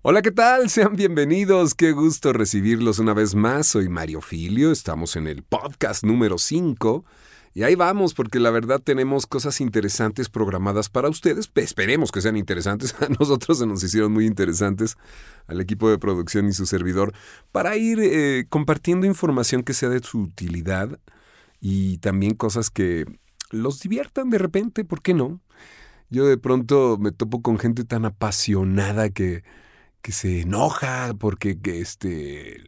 Hola, ¿qué tal? Sean bienvenidos. Qué gusto recibirlos una vez más. Soy Mario Filio. Estamos en el podcast número 5. Y ahí vamos, porque la verdad tenemos cosas interesantes programadas para ustedes. Esperemos que sean interesantes. A nosotros se nos hicieron muy interesantes al equipo de producción y su servidor para ir eh, compartiendo información que sea de su utilidad y también cosas que los diviertan de repente, ¿por qué no? Yo de pronto me topo con gente tan apasionada que que se enoja porque que este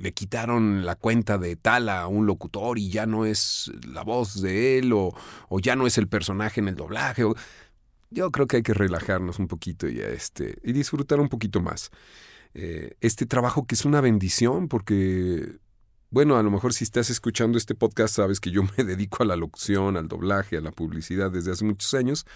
le quitaron la cuenta de tal a un locutor y ya no es la voz de él o, o ya no es el personaje en el doblaje. yo creo que hay que relajarnos un poquito y, este, y disfrutar un poquito más. Eh, este trabajo que es una bendición porque bueno, a lo mejor si estás escuchando este podcast sabes que yo me dedico a la locución, al doblaje, a la publicidad desde hace muchos años.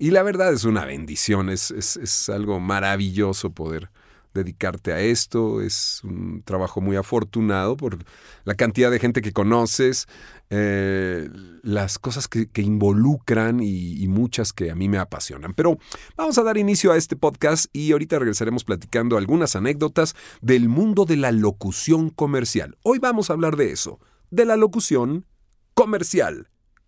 Y la verdad es una bendición, es, es, es algo maravilloso poder dedicarte a esto. Es un trabajo muy afortunado por la cantidad de gente que conoces, eh, las cosas que, involucran y, y, muchas que a mí me apasionan. Pero vamos a dar inicio a este podcast y ahorita regresaremos platicando algunas anécdotas del mundo de la locución comercial. Hoy vamos a hablar de eso, de la locución comercial.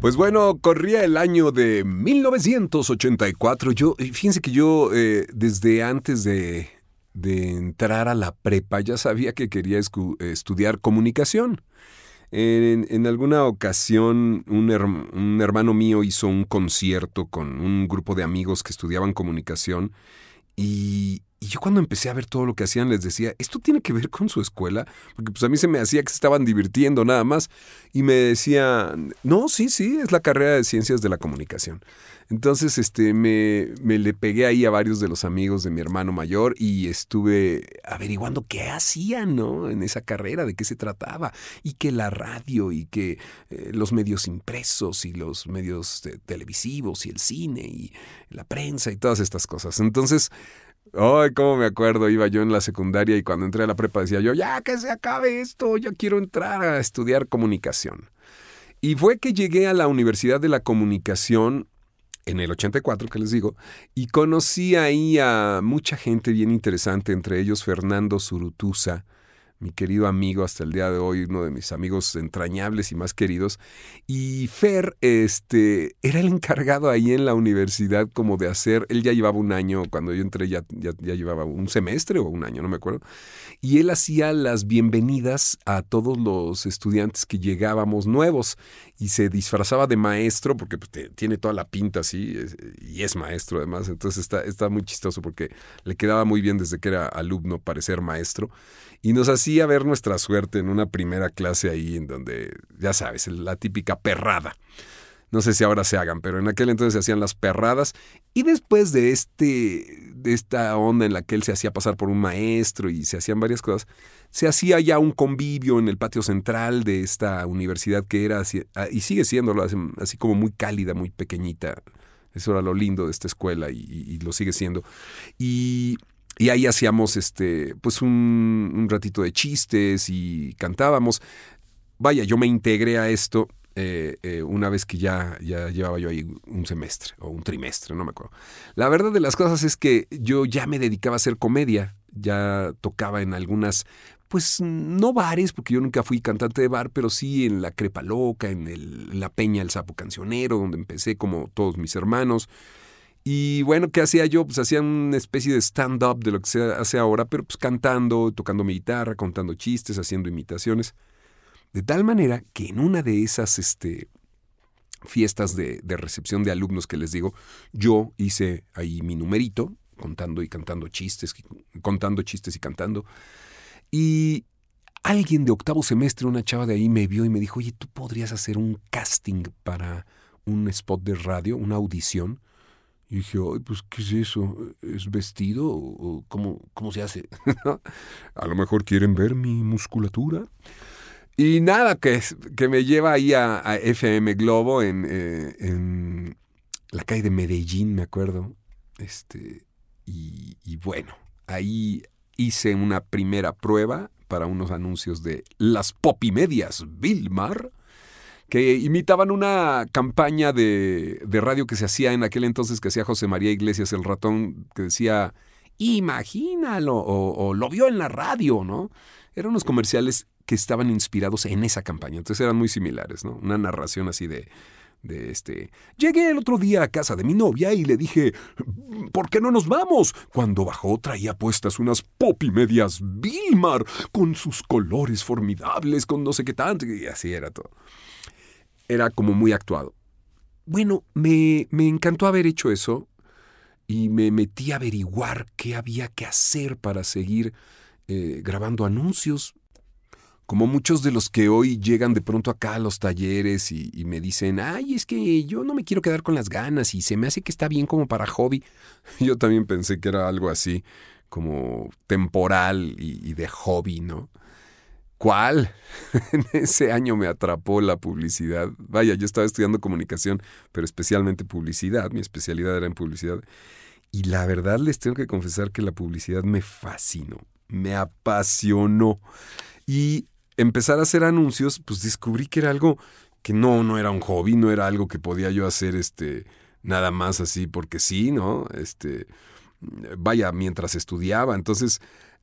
Pues bueno, corría el año de 1984. Yo, fíjense que yo eh, desde antes de, entrar a la prepa ya sabía que quería estudiar comunicación. En, alguna ocasión un, un, hermano mío hizo un concierto con un grupo de amigos que estudiaban comunicación y, y yo cuando empecé a ver todo lo que hacían les decía, ¿esto tiene que ver con su escuela? Porque pues a mí se me hacía que se estaban divirtiendo nada más. Y me decían, no, sí, sí, es la carrera de ciencias de la comunicación. Entonces este, me, le pegué ahí a varios de los amigos de mi hermano mayor y estuve averiguando qué hacían ¿no? en esa carrera, de qué se trataba. Y que la radio y que eh, los medios impresos y los medios televisivos y el cine y la prensa y todas estas cosas. Entonces... Ay, cómo me acuerdo, iba yo en la secundaria y cuando entré a la prepa decía yo, ya que se acabe esto, yo quiero entrar a estudiar comunicación. Y fue que llegué a la Universidad de la Comunicación en el 84, que les digo, y conocí ahí a mucha gente bien interesante, entre ellos Fernando Zurutuza, mi querido amigo hasta el día de hoy, uno de mis amigos entrañables y más queridos. Y Fer, este, era el encargado ahí en la universidad como de hacer, él ya llevaba un año, cuando yo entré ya, ya, llevaba un semestre o un año, no me acuerdo. Y él hacía las bienvenidas a todos los estudiantes que llegábamos nuevos y se disfrazaba de maestro, porque pues, tiene toda la pinta así, y es maestro además, entonces está, está muy chistoso porque le quedaba muy bien desde que era alumno parecer maestro y nos hacía ver nuestra suerte en una primera clase ahí en donde, ya sabes, la típica perrada. No sé si ahora se hagan, pero en aquel entonces se hacían las perradas. Y después de, este, de esta onda en la que él se hacía pasar por un maestro y se hacían varias cosas, se hacía ya un convivio en el patio central de esta universidad que era, ah, y sigue siendo así como muy cálida, muy pequeñita. Eso era lo lindo de esta escuela y, y lo sigue siendo. Y y ahí hacíamos este, pues un, ratito de chistes y cantábamos. Vaya, yo me integré a esto eh, eh, una vez que ya, ya llevaba yo ahí un semestre o un trimestre, no me acuerdo. La verdad de las cosas es que yo ya me dedicaba a hacer comedia, ya tocaba en algunas, pues no bares, porque yo nunca fui cantante de bar, pero sí en la Crepa Loca, en, el, en la Peña El Sapo Cancionero, donde empecé como todos mis hermanos. Y bueno, ¿qué hacía yo? Pues hacía una especie de stand-up de lo que se hace ahora, pero pues cantando, tocando mi guitarra, contando chistes, haciendo imitaciones. De tal manera que en una de esas este, fiestas de, de recepción de alumnos que les digo, yo hice ahí mi numerito, contando y cantando chistes, contando chistes y cantando. Y alguien de octavo semestre, una chava de ahí, me vio y me dijo, oye, tú podrías hacer un casting para un spot de radio, una audición. Y dije, ay, pues, ¿qué es eso? ¿Es vestido? ¿O cómo, cómo se hace? a lo mejor quieren ver mi musculatura. Y nada, que, que me lleva ahí a, FM Globo en, eh, en, la calle de Medellín, me acuerdo. Este, y, bueno, ahí hice una primera prueba para unos anuncios de las Popimedias Vilmar, que imitaban una campaña de, de, radio que se hacía en aquel entonces que hacía José María Iglesias el ratón, que decía, imagínalo, o, o lo vio en la radio, ¿no? Eran unos comerciales que estaban inspirados en esa campaña, entonces eran muy similares, ¿no? Una narración así de, de este. Llegué el otro día a casa de mi novia y le dije, ¿por qué no nos vamos? Cuando bajó traía puestas unas popi medias Vilmar, con sus colores formidables, con no sé qué tanto, y así era todo. Era como muy actuado. Bueno, me, me encantó haber hecho eso y me metí a averiguar qué había que hacer para seguir eh, grabando anuncios como muchos de los que hoy llegan de pronto acá a los talleres y, me dicen, ay, es que yo no me quiero quedar con las ganas y se me hace que está bien como para hobby. Yo también pensé que era algo así, como temporal y, de hobby, ¿no? ¿Cuál? en ese año me atrapó la publicidad. Vaya, yo estaba estudiando comunicación, pero especialmente publicidad. Mi especialidad era en publicidad. Y la verdad les tengo que confesar que la publicidad me fascinó, me apasionó. Y empezar a hacer anuncios, pues descubrí que era algo que no, no era un hobby, no era algo que podía yo hacer este, nada más así porque sí, ¿no? Este, vaya, mientras estudiaba. Entonces,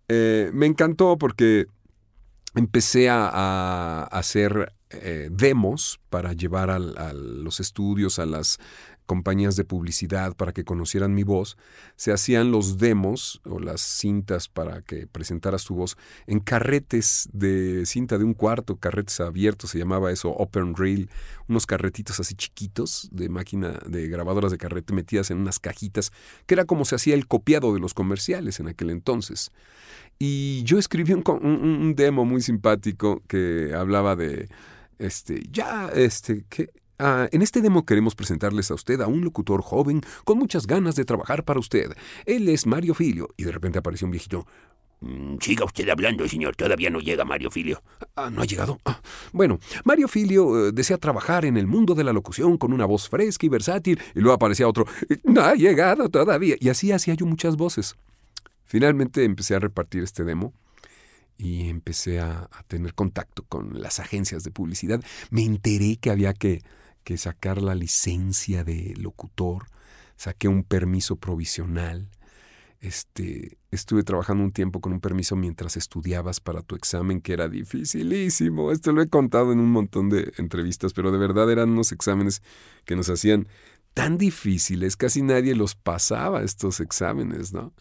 eh, me encantó porque empecé a, hacer eh, demos para llevar a, los estudios, a las compañías de publicidad para que conocieran mi voz, se hacían los demos o las cintas para que presentaras tu voz en carretes de cinta de un cuarto, carretes abiertos, se llamaba eso open reel, unos carretitos así chiquitos de máquina de grabadoras de carrete metidas en unas cajitas, que era como se hacía el copiado de los comerciales en aquel entonces. Y yo escribí un, un demo muy simpático que hablaba de, este, ya, este, que Ah, en este demo queremos presentarles a usted a un locutor joven con muchas ganas de trabajar para usted. Él es Mario Filio. Y de repente apareció un viejito. Mm, siga usted hablando, señor. Todavía no llega Mario Filio. Ah, ¿no ha llegado? Ah, bueno, Mario Filio eh, desea trabajar en el mundo de la locución con una voz fresca y versátil. Y luego aparecía otro. No ha llegado todavía. Y así hacía yo muchas voces. Finalmente empecé a repartir este demo y empecé a tener contacto con las agencias de publicidad. Me enteré que había que que sacar la licencia de locutor, saqué un permiso provisional. Este, estuve trabajando un tiempo con un permiso mientras estudiabas para tu examen, que era dificilísimo. Esto lo he contado en un montón de entrevistas, pero de verdad eran unos exámenes que nos hacían tan difíciles, casi nadie los pasaba estos exámenes, ¿no?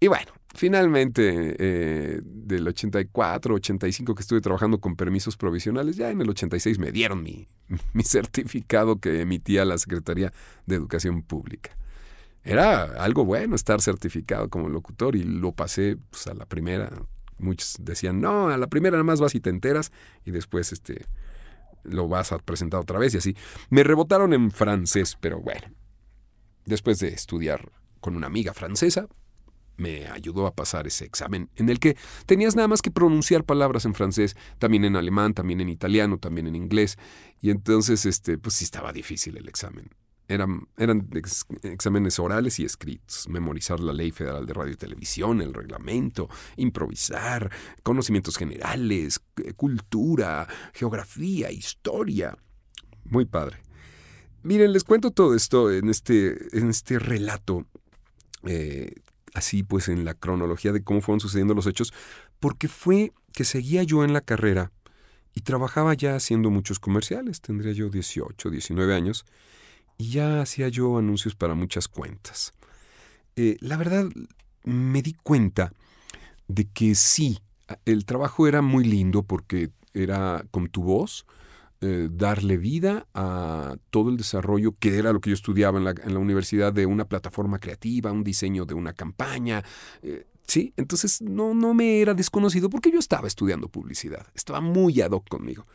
Y bueno, finalmente, eh, del 84, 85 que estuve trabajando con permisos provisionales, ya en el 86 me dieron mi, mi certificado que emitía la Secretaría de Educación Pública. Era algo bueno estar certificado como locutor y lo pasé pues, a la primera. Muchos decían, no, a la primera nada más vas y te enteras y después este, lo vas a presentar otra vez y así. Me rebotaron en francés, pero bueno, después de estudiar con una amiga francesa, me ayudó a pasar ese examen, en el que tenías nada más que pronunciar palabras en francés, también en alemán, también en italiano, también en inglés, y entonces, este, pues sí estaba difícil el examen. Eran, eran exámenes orales y escritos, memorizar la ley federal de radio y televisión, el reglamento, improvisar, conocimientos generales, cultura, geografía, historia. Muy padre. Miren, les cuento todo esto en este, en este relato eh, así pues en la cronología de cómo fueron sucediendo los hechos, porque fue que seguía yo en la carrera y trabajaba ya haciendo muchos comerciales, tendría yo 18, 19 años, y ya hacía yo anuncios para muchas cuentas. Eh, la verdad, me di cuenta de que sí, el trabajo era muy lindo porque era con tu voz, eh, darle vida a todo el desarrollo que era lo que yo estudiaba en la, universidad de una plataforma creativa, un diseño de una campaña. Eh, Sí, entonces no, no me era desconocido porque yo estaba estudiando publicidad. Estaba muy ad hoc conmigo.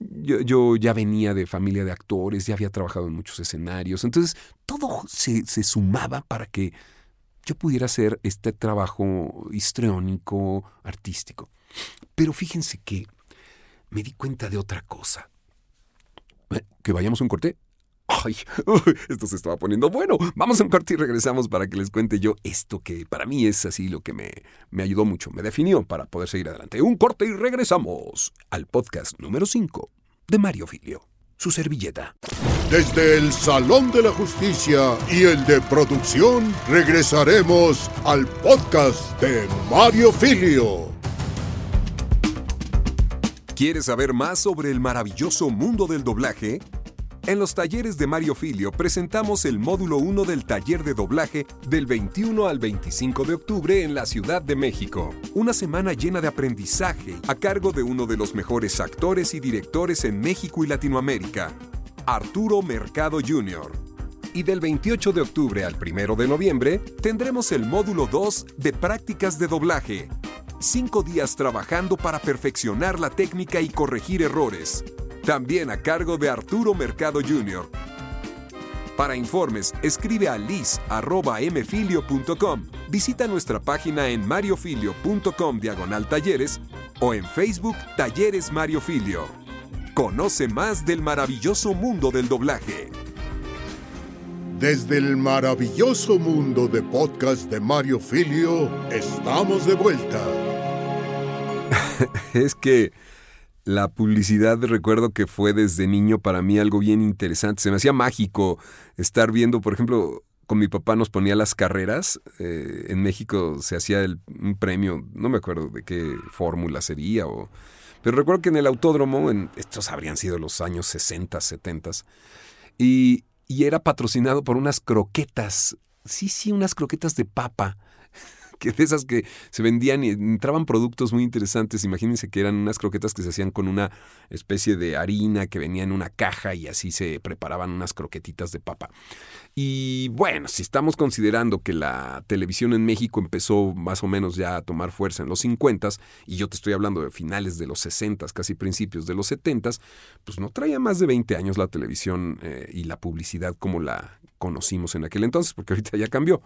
Yo, yo, ya venía de familia de actores, ya había trabajado en muchos escenarios. Entonces todo se, se sumaba para que yo pudiera hacer este trabajo histriónico, artístico. Pero fíjense que me di cuenta de otra cosa. Que vayamos a un corte. Ay, esto se estaba poniendo bueno. Vamos a un corte y regresamos para que les cuente yo esto que para mí es así lo que me, me ayudó mucho, me definió para poder seguir adelante. Un corte y regresamos al podcast número 5 de Mario Filio. Su servilleta. Desde el Salón de la Justicia y el de producción regresaremos al podcast de Mario Filio. ¿Quieres saber más sobre el maravilloso mundo del doblaje? En los talleres de Mario Filio presentamos el módulo 1 del taller de doblaje del 21 al 25 de octubre en la Ciudad de México. Una semana llena de aprendizaje a cargo de uno de los mejores actores y directores en México y Latinoamérica, Arturo Mercado Jr. Y del 28 de octubre al 1 de noviembre tendremos el módulo 2 de prácticas de doblaje. Cinco días trabajando para perfeccionar la técnica y corregir errores también a cargo de Arturo Mercado Jr. Para informes, escribe a liz.mfilio.com. Visita nuestra página en mariofilio.com diagonal talleres o en Facebook Talleres Mario Filio. Conoce más del maravilloso mundo del doblaje. Desde el maravilloso mundo de podcast de Mario Filio, estamos de vuelta. es que la publicidad recuerdo que fue desde niño para mí algo bien interesante. Se me hacía mágico estar viendo, por ejemplo, con mi papá nos ponía las carreras. Eh, en México se hacía un premio, no me acuerdo de qué fórmula sería, o, pero recuerdo que en el autódromo, en, estos habrían sido los años 60, 70, y, y era patrocinado por unas croquetas, sí, sí, unas croquetas de papa que de esas que se vendían y entraban productos muy interesantes. Imagínense que eran unas croquetas que se hacían con una especie de harina que venía en una caja y así se preparaban unas croquetitas de papa. Y bueno, si estamos considerando que la televisión en México empezó más o menos ya a tomar fuerza en los 50 y yo te estoy hablando de finales de los 60, casi principios de los 70, pues no traía más de 20 años la televisión eh, y la publicidad como la conocimos en aquel entonces, porque ahorita ya cambió.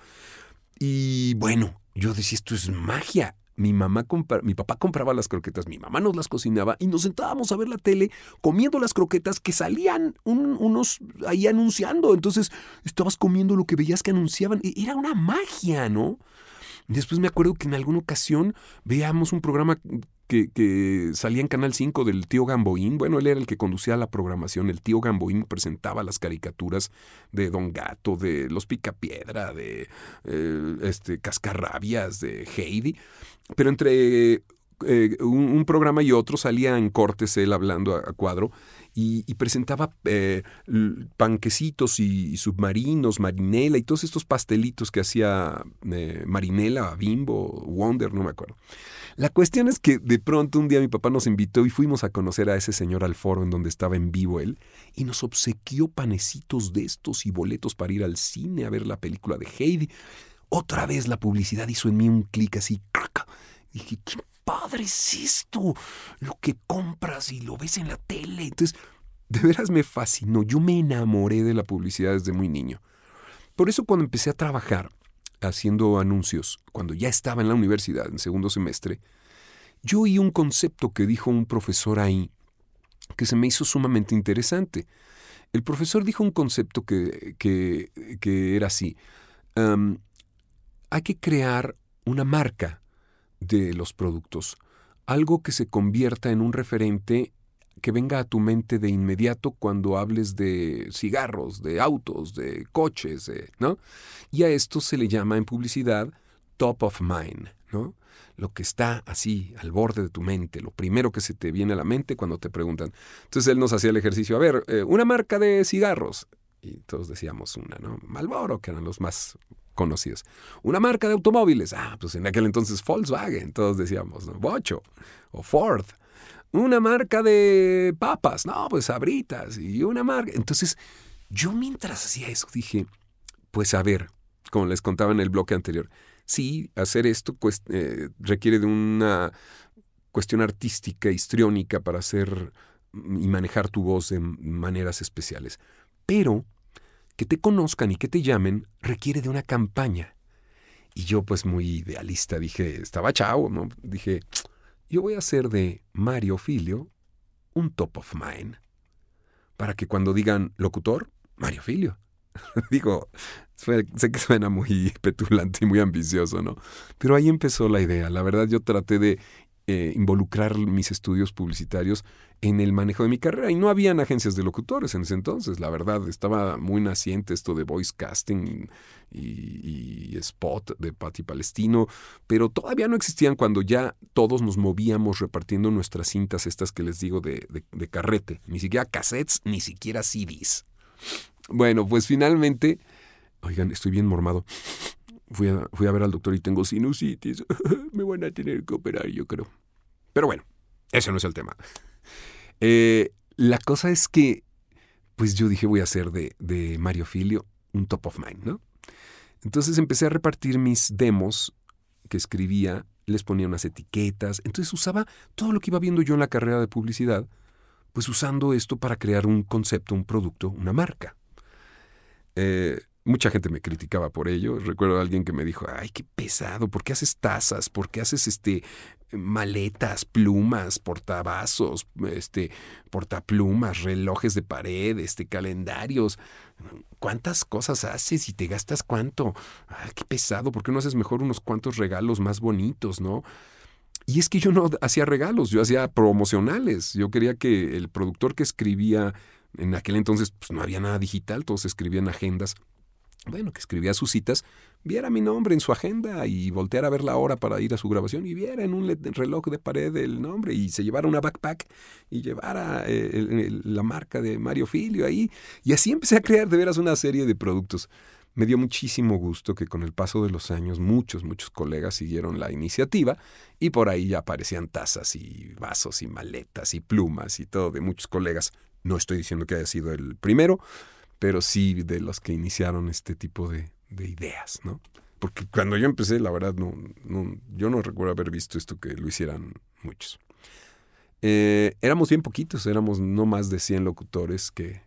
Y bueno, yo decía, esto es magia. Mi, mamá mi papá compraba las croquetas, mi mamá nos las cocinaba y nos sentábamos a ver la tele comiendo las croquetas que salían unos ahí anunciando. Entonces estabas comiendo lo que veías que anunciaban. Era una magia, ¿no? Después me acuerdo que en alguna ocasión veíamos un programa que, salía en Canal 5 del tío Gamboín. Bueno, él era el que conducía la programación. El tío Gamboín presentaba las caricaturas de Don Gato, de Los Picapiedra, de eh, este, Cascarrabias, de Heidi. Pero entre eh, un, programa y otro salía en cortes él hablando a, cuadro y, presentaba eh, panquecitos y, submarinos, marinela y todos estos pastelitos que hacía Marinela, Bimbo, Wonder, no me acuerdo. La cuestión es que de pronto un día mi papá nos invitó y fuimos a conocer a ese señor al foro en donde estaba en vivo él y nos obsequió panecitos de estos y boletos para ir al cine a ver la película de Heidi. Otra vez la publicidad hizo en mí un clic así. Y dije, qué padre es esto. Lo que compras y lo ves en la tele. Entonces, de veras me fascinó. Yo me enamoré de la publicidad desde muy niño. Por eso cuando empecé a trabajar haciendo anuncios, cuando ya estaba en la universidad, en segundo semestre, yo oí un concepto que dijo un profesor ahí que se me hizo sumamente interesante. El profesor dijo un concepto que, que, era así. hay que crear una marca de los productos, algo que se convierta en un referente que venga a tu mente de inmediato cuando hables de cigarros, de autos, de coches, ¿no? Y a esto se le llama en publicidad top of mind, ¿no? Lo que está así al borde de tu mente, lo primero que se te viene a la mente cuando te preguntan. Entonces él nos hacía el ejercicio, a ver, eh, una marca de cigarros. Y todos decíamos una, ¿no? Malboro, que eran los más conocidos. Una marca de automóviles. Ah, pues en aquel entonces Volkswagen, todos decíamos, ¿no? Bocho o Ford una marca de papas, no, pues sabritas y una marca. Entonces, yo mientras hacía eso dije, pues a ver, como les contaba en el bloque anterior, sí, hacer esto eh, requiere de una cuestión artística, histriónica para hacer y manejar tu voz de maneras especiales. Pero que te conozcan y que te llamen requiere de una campaña. Y yo pues muy idealista dije, estaba chavo, ¿no? Dije, yo voy a hacer de Mario Filio un top of mind. Para que cuando digan locutor, Mario Filio. Digo, sé que suena muy petulante y muy ambicioso, ¿no? Pero ahí empezó la idea. La verdad yo traté de eh, involucrar mis estudios publicitarios en el manejo de mi carrera. Y no habían agencias de locutores en ese entonces, la verdad. Estaba muy naciente esto de voice casting y, spot de Patti Palestino, pero todavía no existían cuando ya todos nos movíamos repartiendo nuestras cintas, estas que les digo de, de carrete. Ni siquiera cassettes, ni siquiera CDs. Bueno, pues finalmente, oigan, estoy bien mormado. Fui a, fui a ver al doctor y tengo sinusitis. Me van a tener que operar, yo creo. Pero bueno, ese no es el tema. Eh, la cosa es que, pues yo dije, voy a hacer de, de Mario Filio un top of mind, ¿no? Entonces empecé a repartir mis demos que escribía, les ponía unas etiquetas, entonces usaba todo lo que iba viendo yo en la carrera de publicidad, pues usando esto para crear un concepto, un producto, una marca. Eh, Mucha gente me criticaba por ello. Recuerdo a alguien que me dijo, ay, qué pesado, ¿por qué haces tazas? ¿Por qué haces este maletas, plumas, portavasos, este, portaplumas, relojes de pared, este, calendarios? ¿Cuántas cosas haces y te gastas cuánto? Ay, qué pesado, ¿por qué no haces mejor unos cuantos regalos más bonitos, no? Y es que yo no hacía regalos, yo hacía promocionales. Yo quería que el productor que escribía, en aquel entonces pues no había nada digital, todos escribían agendas bueno, que escribía sus citas, viera mi nombre en su agenda y volteara a ver la hora para ir a su grabación y viera en un reloj de pared el nombre y se llevara una backpack y llevara eh, la marca de Mario Filio ahí. Y así empecé a crear de veras una serie de productos. Me dio muchísimo gusto que con el paso de los años muchos, muchos colegas siguieron la iniciativa y por ahí ya aparecían tazas y vasos y maletas y plumas y todo de muchos colegas. No estoy diciendo que haya sido el primero, pero sí de los que iniciaron este tipo de, ideas, ¿no? Porque cuando yo empecé, la verdad, no, yo no recuerdo haber visto esto que lo hicieran muchos. Eh, éramos bien poquitos, éramos no más de 100 locutores que,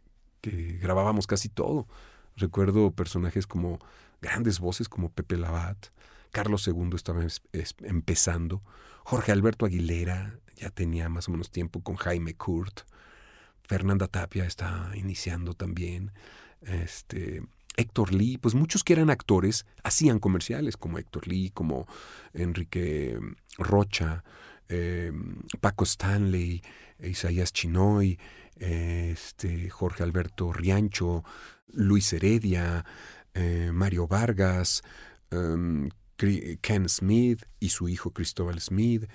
grabábamos casi todo. Recuerdo personajes como grandes voces como Pepe Labat, Carlos II estaba empezando, Jorge Alberto Aguilera ya tenía más o menos tiempo con Jaime Kurt, Fernanda Tapia está iniciando también. Este, Héctor Lee, pues muchos que eran actores hacían comerciales, como Héctor Lee, como Enrique Rocha, em, Paco Stanley, Isaías Chinoy, este, Jorge Alberto Riancho, Luis Heredia, eh, Mario Vargas, em, Ken Smith y su hijo Cristóbal Smith,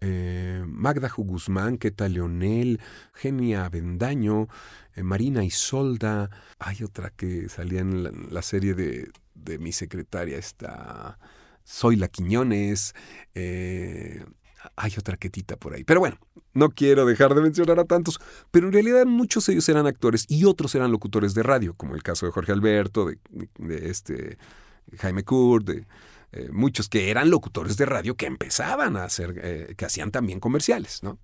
eh, Magda Guzmán, Queta Leonel, Genia Bendaño, eh, Marina Isolda. Hay otra que salía en la, serie de, mi secretaria, está Soy Quiñones. Eh, hay otra quetita por ahí. Pero bueno, no quiero dejar de mencionar a tantos, pero en realidad muchos de ellos eran actores y otros eran locutores de radio, como el caso de Jorge Alberto, de, este Jaime Kurt, de eh, muchos que eran locutores de radio que empezaban a hacer, eh, que hacían también comerciales, ¿no?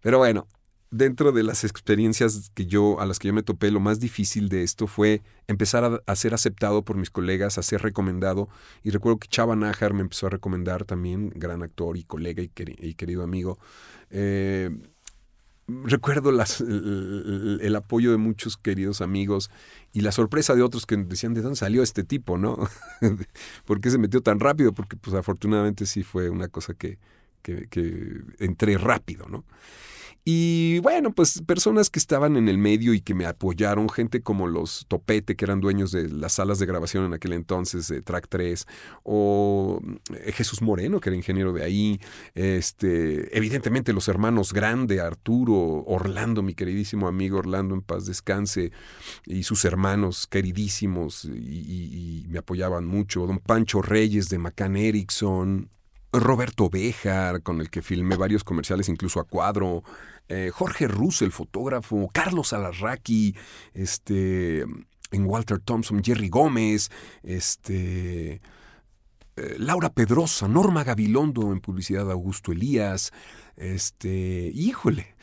Pero bueno, dentro de las experiencias que yo, a las que yo me topé, lo más difícil de esto fue empezar a, ser aceptado por mis colegas, a ser recomendado. Y recuerdo que Chava Nájar me empezó a recomendar también, gran actor y colega y, querido amigo. Eh, recuerdo las, el, apoyo de muchos queridos amigos y la sorpresa de otros que decían de dónde salió este tipo, ¿no? ¿Por qué se metió tan rápido? Porque pues afortunadamente sí fue una cosa que, que, que entré rápido, ¿no? Y bueno, pues personas que estaban en el medio y que me apoyaron, gente como los Topete, que eran dueños de las salas de grabación en aquel entonces, de Track 3, o eh, Jesús Moreno, que era ingeniero de ahí, este, evidentemente los hermanos Grande, Arturo, Orlando, mi queridísimo amigo Orlando en paz descanse, y sus hermanos queridísimos, y, y me apoyaban mucho, don Pancho Reyes de Macan Erickson, Roberto Bejar, con el que filmé varios comerciales, incluso a cuadro, eh, Jorge Russo, el fotógrafo, Carlos Alarraqui, este, en Walter Thompson, Jerry Gómez, este, eh, Laura Pedrosa, Norma Gabilondo en publicidad Augusto Elías. Este, híjole.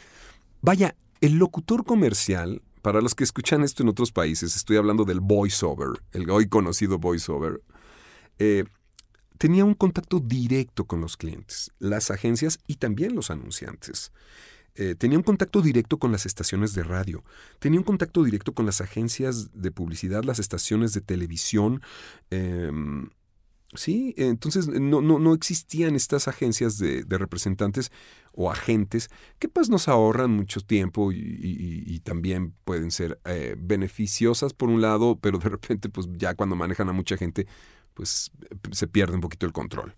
Vaya, el locutor comercial, para los que escuchan esto en otros países, estoy hablando del voiceover, el hoy conocido voiceover, eh, tenía un contacto directo con los clientes, las agencias y también los anunciantes. Eh, tenía un contacto directo con las estaciones de radio, tenía un contacto directo con las agencias de publicidad, las estaciones de televisión. Em, sí, entonces no, no, no, existían estas agencias de, representantes o agentes que pues nos ahorran mucho tiempo y, también pueden ser eh, beneficiosas por un lado, pero de repente pues ya cuando manejan a mucha gente pues se pierde un poquito el control.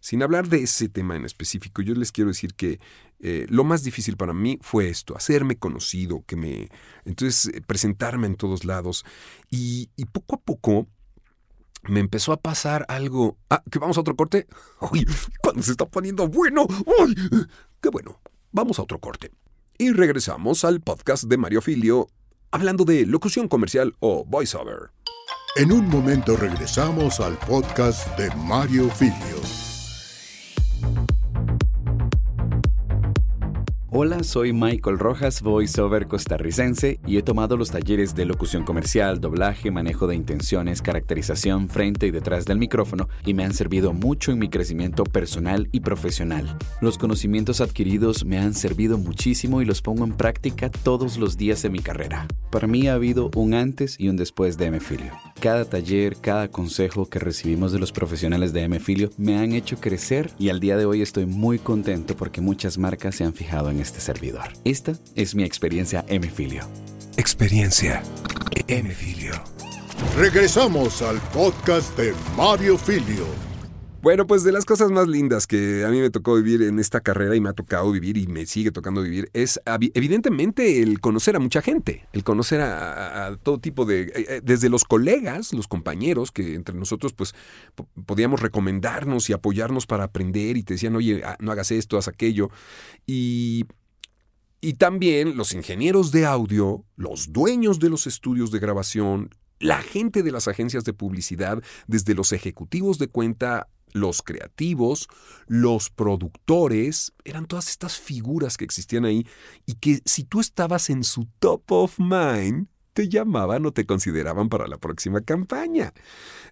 Sin hablar de ese tema en específico, yo les quiero decir que eh, lo más difícil para mí fue esto, hacerme conocido, que me, entonces eh, presentarme en todos lados y, poco a poco me empezó a pasar algo. Ah, que vamos a otro corte. Uy, cuando se está poniendo bueno. Qué bueno. Vamos a otro corte. Y regresamos al podcast de Mario Filio, hablando de locución comercial o voiceover. En un momento regresamos al podcast de Mario Filio. Hola, soy Michael Rojas, voiceover costarricense, y he tomado los talleres de locución comercial, doblaje, manejo de intenciones, caracterización frente y detrás del micrófono, y me han servido mucho en mi crecimiento personal y profesional. Los conocimientos adquiridos me han servido muchísimo y los pongo en práctica todos los días de mi carrera. Para mí ha habido un antes y un después de Mfilio. Cada taller, cada consejo que recibimos de los profesionales de Mfilio me han hecho crecer y al día de hoy estoy muy contento porque muchas marcas se han fijado en este servidor. Esta es mi experiencia M-Filio. Experiencia M-Filio. Regresamos al podcast de Mario Filio. Bueno, pues de las cosas más lindas que a mí me tocó vivir en esta carrera y me ha tocado vivir y me sigue tocando vivir es evidentemente el conocer a mucha gente, el conocer a, todo tipo de, eh, eh, desde los colegas, los compañeros, que entre nosotros pues podíamos recomendarnos y apoyarnos para aprender y te decían, oye, ah, no hagas esto, haz aquello. Y y también los ingenieros de audio, los dueños de los estudios de grabación, la gente de las agencias de publicidad, desde los ejecutivos de cuenta los creativos, los productores, eran todas estas figuras que existían ahí y que si tú estabas en su top of mind, te llamaban o te consideraban para la próxima campaña.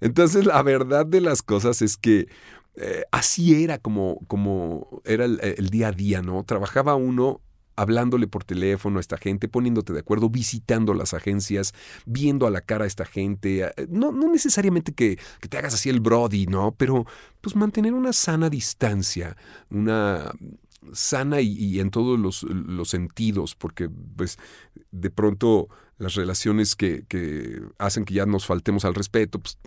Entonces la verdad de las cosas es que eh, así era como, como era el, el, día a día, ¿no? Trabajaba uno hablándole por teléfono a esta gente, poniéndote de acuerdo, visitando las agencias, viendo a la cara a esta gente. Eh, no, no necesariamente que, que te hagas así el Brody, ¿no? Pero pues mantener una sana distancia, una sana y, en todos los, los, sentidos, porque pues de pronto las relaciones que, que, hacen que ya nos faltemos al respeto, pues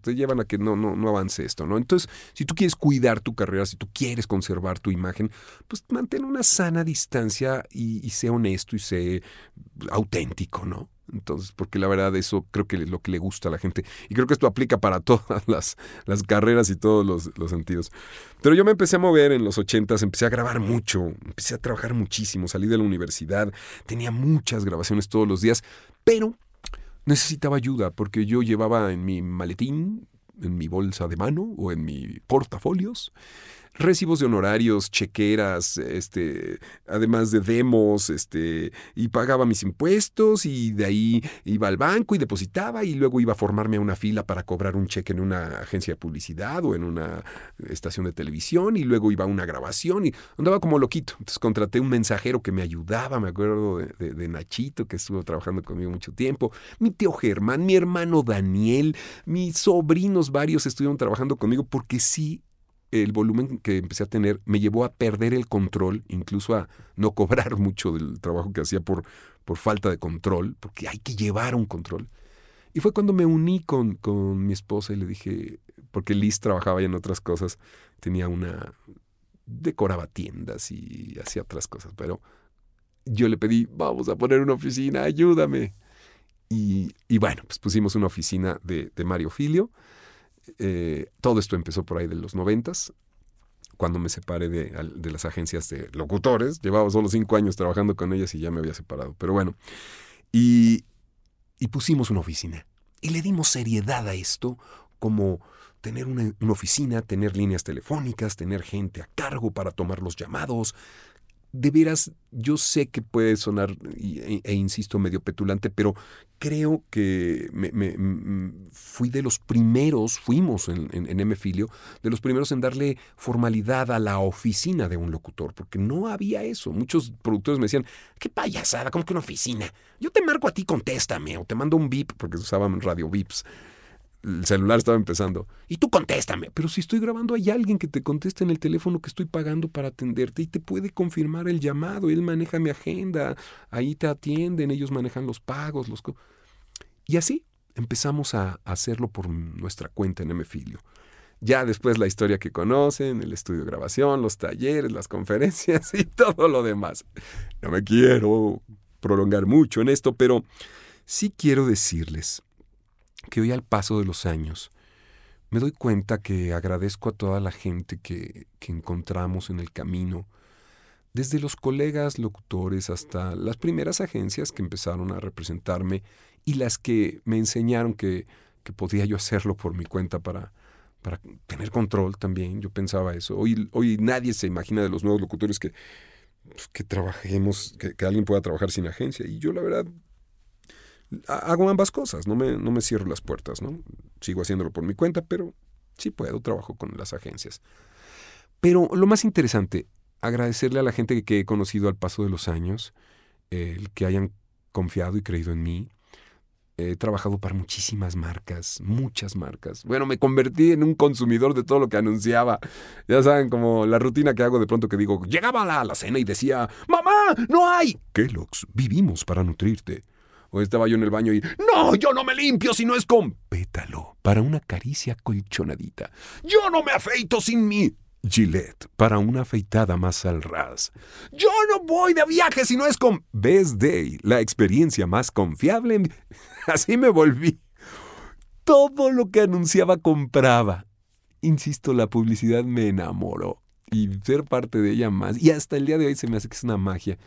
te llevan a que no, no, no avance esto, ¿no? Entonces, si tú quieres cuidar tu carrera, si tú quieres conservar tu imagen, pues mantén una sana distancia y, y sé honesto y sé auténtico, ¿no? Entonces, porque la verdad eso creo que es lo que le gusta a la gente. Y creo que esto aplica para todas las, las carreras y todos los, los, sentidos. Pero yo me empecé a mover en los ochentas, empecé a grabar mucho, empecé a trabajar muchísimo, salí de la universidad, tenía muchas grabaciones todos los días, pero necesitaba ayuda porque yo llevaba en mi maletín, en mi bolsa de mano o en mi portafolios, recibos de honorarios, chequeras, este, además de demos, este, y pagaba mis impuestos y de ahí iba al banco y depositaba y luego iba a formarme a una fila para cobrar un cheque en una agencia de publicidad o en una estación de televisión y luego iba a una grabación y andaba como loquito. Entonces contraté un mensajero que me ayudaba, me acuerdo de, de Nachito que estuvo trabajando conmigo mucho tiempo, mi tío Germán, mi hermano Daniel, mis sobrinos varios estuvieron trabajando conmigo porque sí el volumen que empecé a tener me llevó a perder el control, incluso a no cobrar mucho del trabajo que hacía por, por falta de control, porque hay que llevar un control. Y fue cuando me uní con, con mi esposa y le dije, porque Liz trabajaba ya en otras cosas, tenía una, decoraba tiendas y hacía otras cosas, pero yo le pedí, vamos a poner una oficina, ayúdame. Y, y bueno, pues pusimos una oficina de, de Mario Filio eh, todo esto empezó por ahí de los noventas, cuando me separé de, las agencias de locutores. Llevaba solo cinco años trabajando con ellas y ya me había separado. Pero bueno, y, pusimos una oficina. Y le dimos seriedad a esto como tener una oficina, tener líneas telefónicas, tener gente a cargo para tomar los llamados, de veras, yo sé que puede sonar, e, e, insisto, medio petulante, pero creo que me, fui de los primeros, fuimos en, en, M Filio, de los primeros en darle formalidad a la oficina de un locutor, porque no había eso. Muchos productores me decían, qué payasada, ¿cómo que una oficina? Yo te marco a ti, contéstame, o te mando un VIP, porque usaban radio VIPs el celular estaba empezando. Y tú contéstame. Pero si estoy grabando, hay alguien que te contesta en el teléfono que estoy pagando para atenderte y te puede confirmar el llamado. Él maneja mi agenda. Ahí te atienden, ellos manejan los pagos. Los... Y así empezamos a hacerlo por nuestra cuenta en Mfilio. Ya después la historia que conocen, el estudio de grabación, los talleres, las conferencias y todo lo demás. No me quiero prolongar mucho en esto, pero sí quiero decirles que hoy al paso de los años me doy cuenta que agradezco a toda la gente que, que encontramos en el camino, desde los colegas locutores hasta las primeras agencias que empezaron a representarme y las que me enseñaron que, que podía yo hacerlo por mi cuenta para, para tener control también. Yo pensaba eso. Hoy, hoy nadie se imagina de los nuevos locutores que, pues, que trabajemos, que, que, alguien pueda trabajar sin agencia. Y yo la verdad hago ambas cosas, no me, no me cierro las puertas, ¿no? Sigo haciéndolo por mi cuenta, pero sí puedo, trabajo con las agencias. Pero lo más interesante, agradecerle a la gente que he conocido al paso de los años, el que hayan confiado y creído en mí. He trabajado para muchísimas marcas, muchas marcas. Bueno, me convertí en un consumidor de todo lo que anunciaba. Ya saben, como la rutina que hago de pronto que digo, llegaba a la, cena y decía, ¡Mamá, no hay! Kellogg's, vivimos para nutrirte. O estaba yo en el baño y, no, yo no me limpio si no es con pétalo para una caricia colchonadita. Yo no me afeito sin mi Gillette para una afeitada más al ras. Yo no voy de viaje si no es con Best Day, la experiencia más confiable. Así me volví. Todo lo que anunciaba compraba. Insisto, la publicidad me enamoró y ser parte de ella más. Y hasta el día de hoy se me hace que es una magia.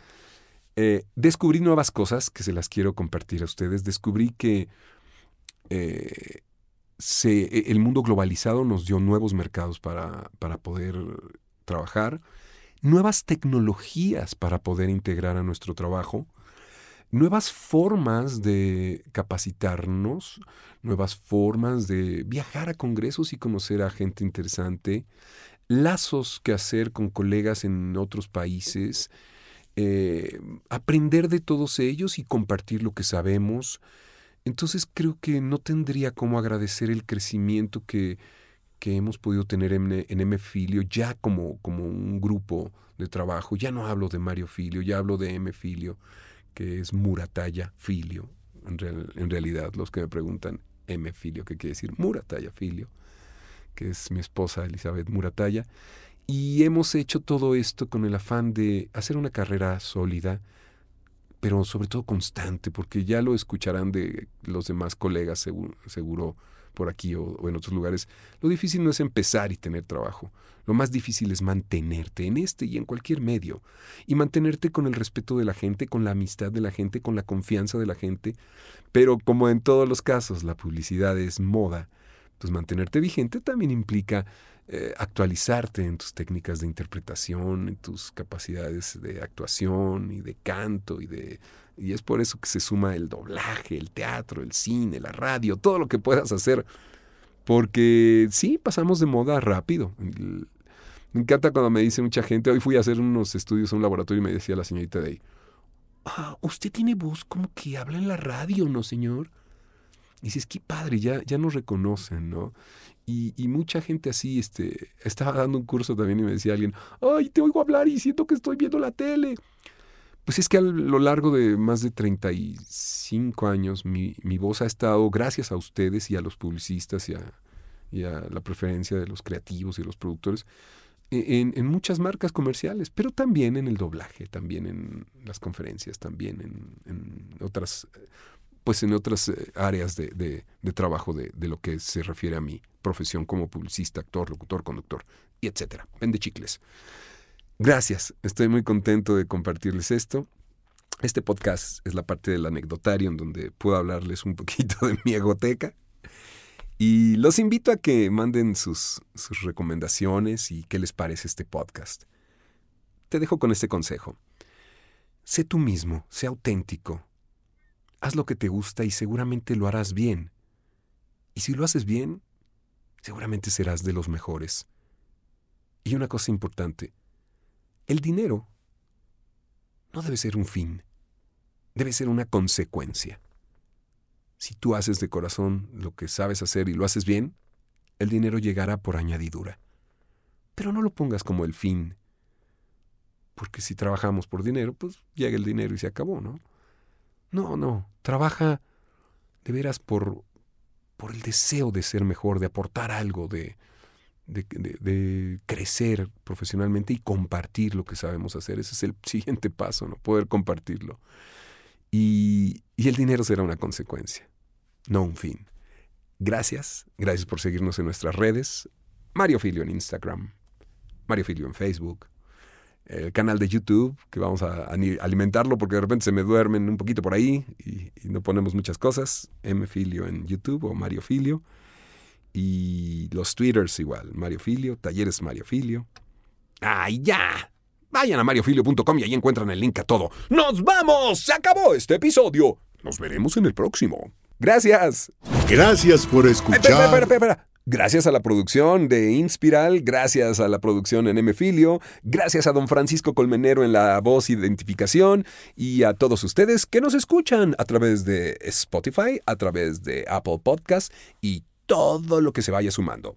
Eh, descubrí nuevas cosas que se las quiero compartir a ustedes. Descubrí que eh, e, el mundo globalizado nos dio nuevos mercados para, para poder trabajar, nuevas tecnologías para poder integrar a nuestro trabajo, nuevas formas de capacitarnos, nuevas formas de viajar a congresos y conocer a gente interesante, lazos que hacer con colegas en otros países, eh, aprender de todos ellos y compartir lo que sabemos. Entonces creo que no tendría como agradecer el crecimiento que, que hemos podido tener en, M Filio ya como, como un grupo de trabajo. Ya no hablo de Mario Filio, ya hablo de M Filio, que es Murataya Filio. En, en realidad, los que me preguntan M Filio, ¿qué quiere decir? Murataya Filio, que es mi esposa Elizabeth Murataya. Y hemos hecho todo esto con el afán de hacer una carrera sólida, pero sobre todo constante, porque ya lo escucharán de los demás colegas seguro, por aquí o, en otros lugares. Lo difícil no es empezar y tener trabajo. Lo más difícil es mantenerte en este y en cualquier medio. Y mantenerte con el respeto de la gente, con la amistad de la gente, con la confianza de la gente. Pero como en todos los casos, la publicidad es moda. Pues mantenerte vigente también implica eh, actualizarte en tus técnicas de interpretación, en tus capacidades de actuación y de canto y de y es por eso que se suma el doblaje, el teatro, el cine, la radio, todo lo que puedas hacer. Porque sí, pasamos de moda rápido. Me encanta cuando me dice mucha gente, hoy fui a hacer unos estudios en un laboratorio y me decía la señorita de ah, usted tiene voz como que habla en la radio, ¿no, señor? Y dices, qué padre, ya, ya nos reconocen, ¿no? Y, mucha gente así, este, estaba dando un curso también y me decía alguien, ay, te oigo hablar y siento que estoy viendo la tele. Pues es que a lo largo de más de 35 años mi, mi voz ha estado, gracias a ustedes y a los publicistas y a, y a la preferencia de los creativos y los productores, e, en, en, muchas marcas comerciales, pero también en el doblaje, también en las conferencias, también en, en otras pues en otras eh, áreas de, trabajo de, lo que se refiere a mi profesión como publicista, actor, locutor, conductor, y etcétera. Vende chicles. Gracias, estoy muy contento de compartirles esto. Este podcast es la parte del anecdotario en donde puedo hablarles un poquito de mi egoteca. Y los invito a que manden sus, sus recomendaciones y qué les parece este podcast. Te dejo con este consejo. Sé tú mismo, sé auténtico. Haz lo que te gusta y seguramente lo harás bien. Y si lo haces bien, seguramente serás de los mejores. Y una cosa importante, el dinero no debe ser un fin, debe ser una consecuencia. Si tú haces de corazón lo que sabes hacer y lo haces bien, el dinero llegará por añadidura. Pero no lo pongas como el fin, porque si trabajamos por dinero, pues llega el dinero y se acabó, ¿no? No, no, trabaja de veras por, por el deseo de ser mejor, de aportar algo, de, de, crecer profesionalmente y compartir lo que sabemos hacer. Ese es el siguiente paso, ¿no? Poder compartirlo. Y, y el dinero será una consecuencia, no un fin. Gracias, gracias por seguirnos en nuestras redes. Mario Filio en Instagram, Mario Filio en Facebook, el canal de YouTube, que vamos a alimentarlo porque de repente se me duermen un poquito por ahí y, y no ponemos muchas cosas. M Filio en YouTube o Mario Filio. Y los Twitters igual, Mario Filio, Talleres Mario Filio. ¡Ay, ya! Vayan a mariofilio.com y ahí encuentran el link a todo. ¡Nos vamos! ¡Se acabó este episodio! Nos veremos en el próximo. Gracias. Gracias por escuchar. Espera, espera, espera, Gracias a la producción de Inspiral, gracias a la producción en M-Filio, gracias a don Francisco Colmenero en la voz identificación y a todos ustedes que nos escuchan a través de Spotify, a través de Apple Podcast y todo lo que se vaya sumando.